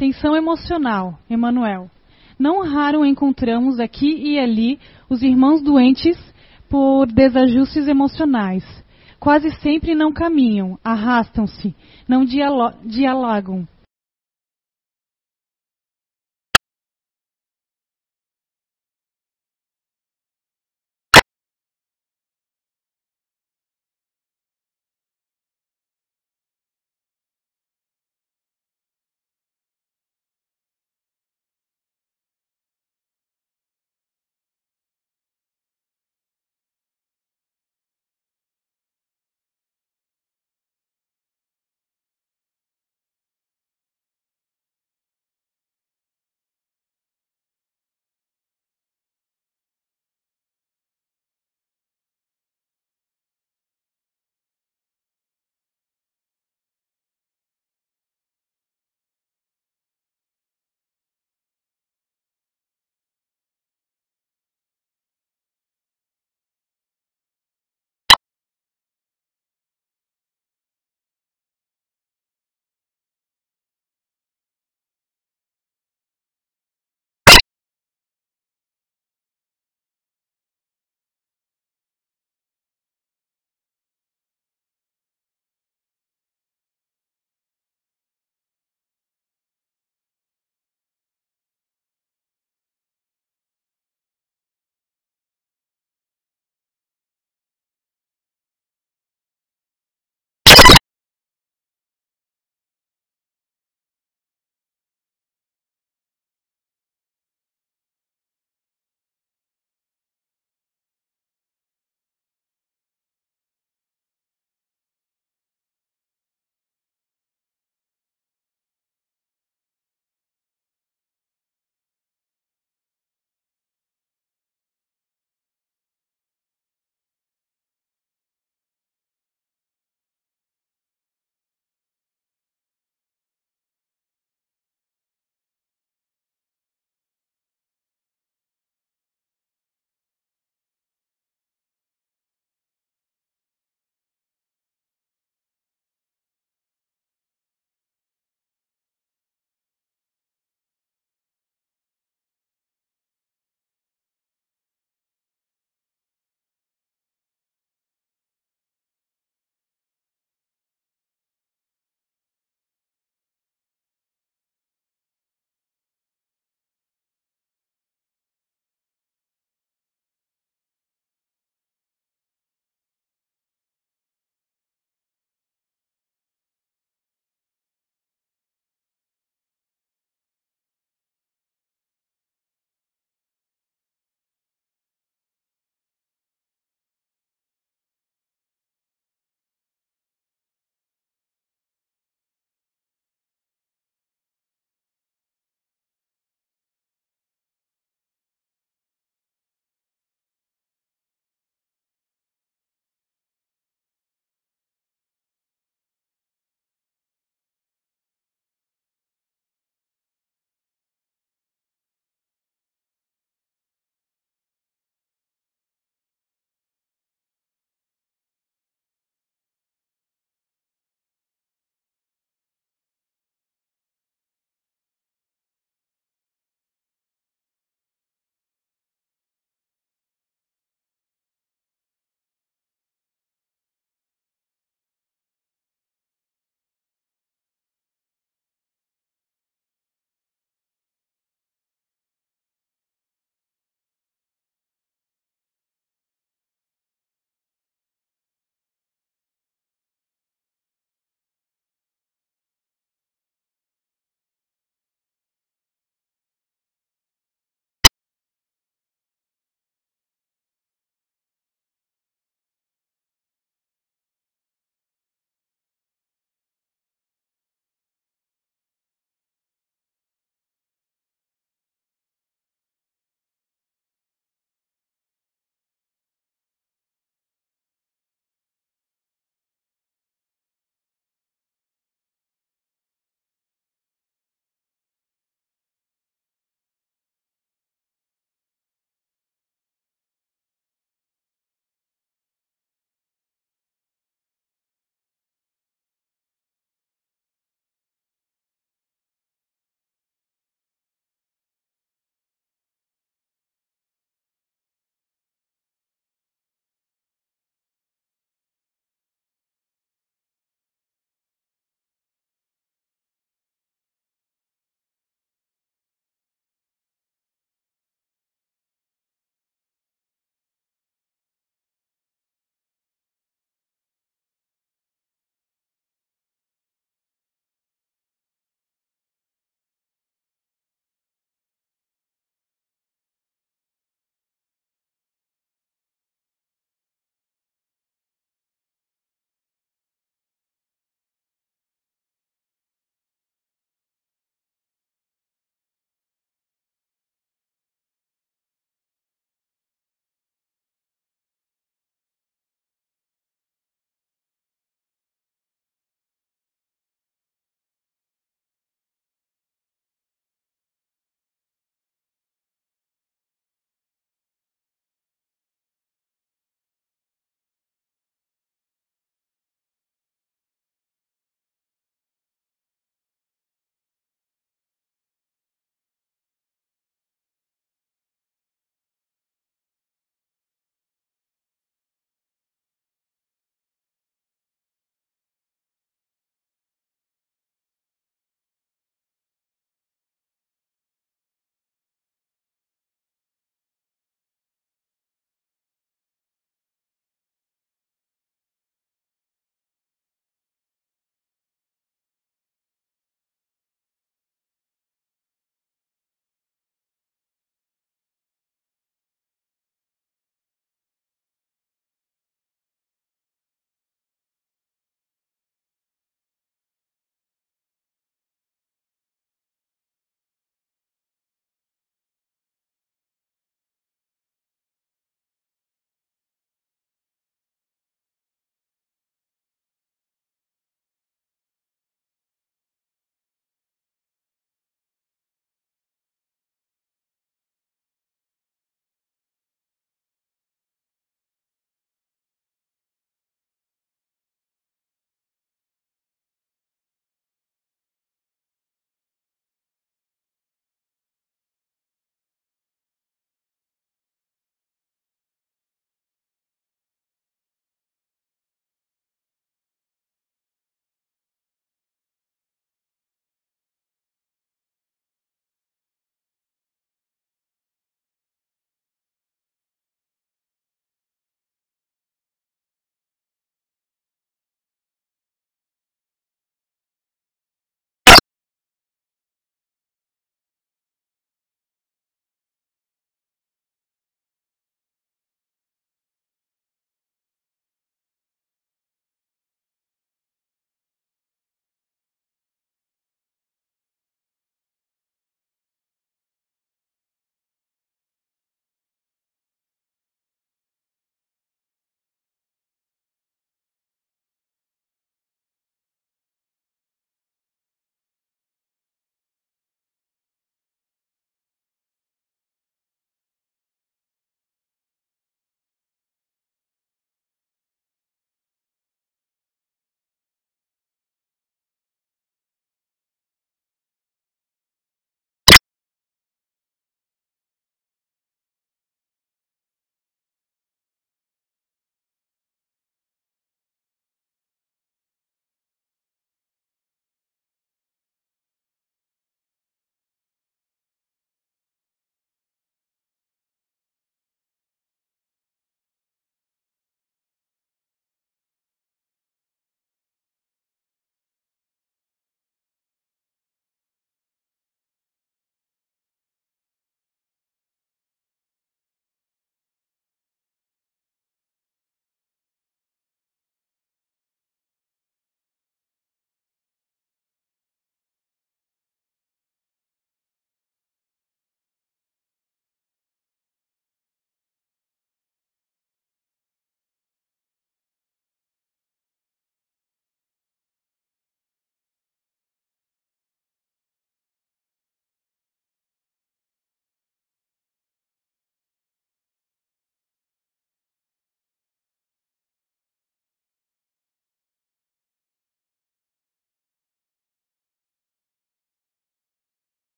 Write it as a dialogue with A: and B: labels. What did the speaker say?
A: Tensão emocional, Emanuel. Não raro encontramos aqui e ali os irmãos doentes por desajustes emocionais. Quase sempre não caminham, arrastam-se, não dialogam,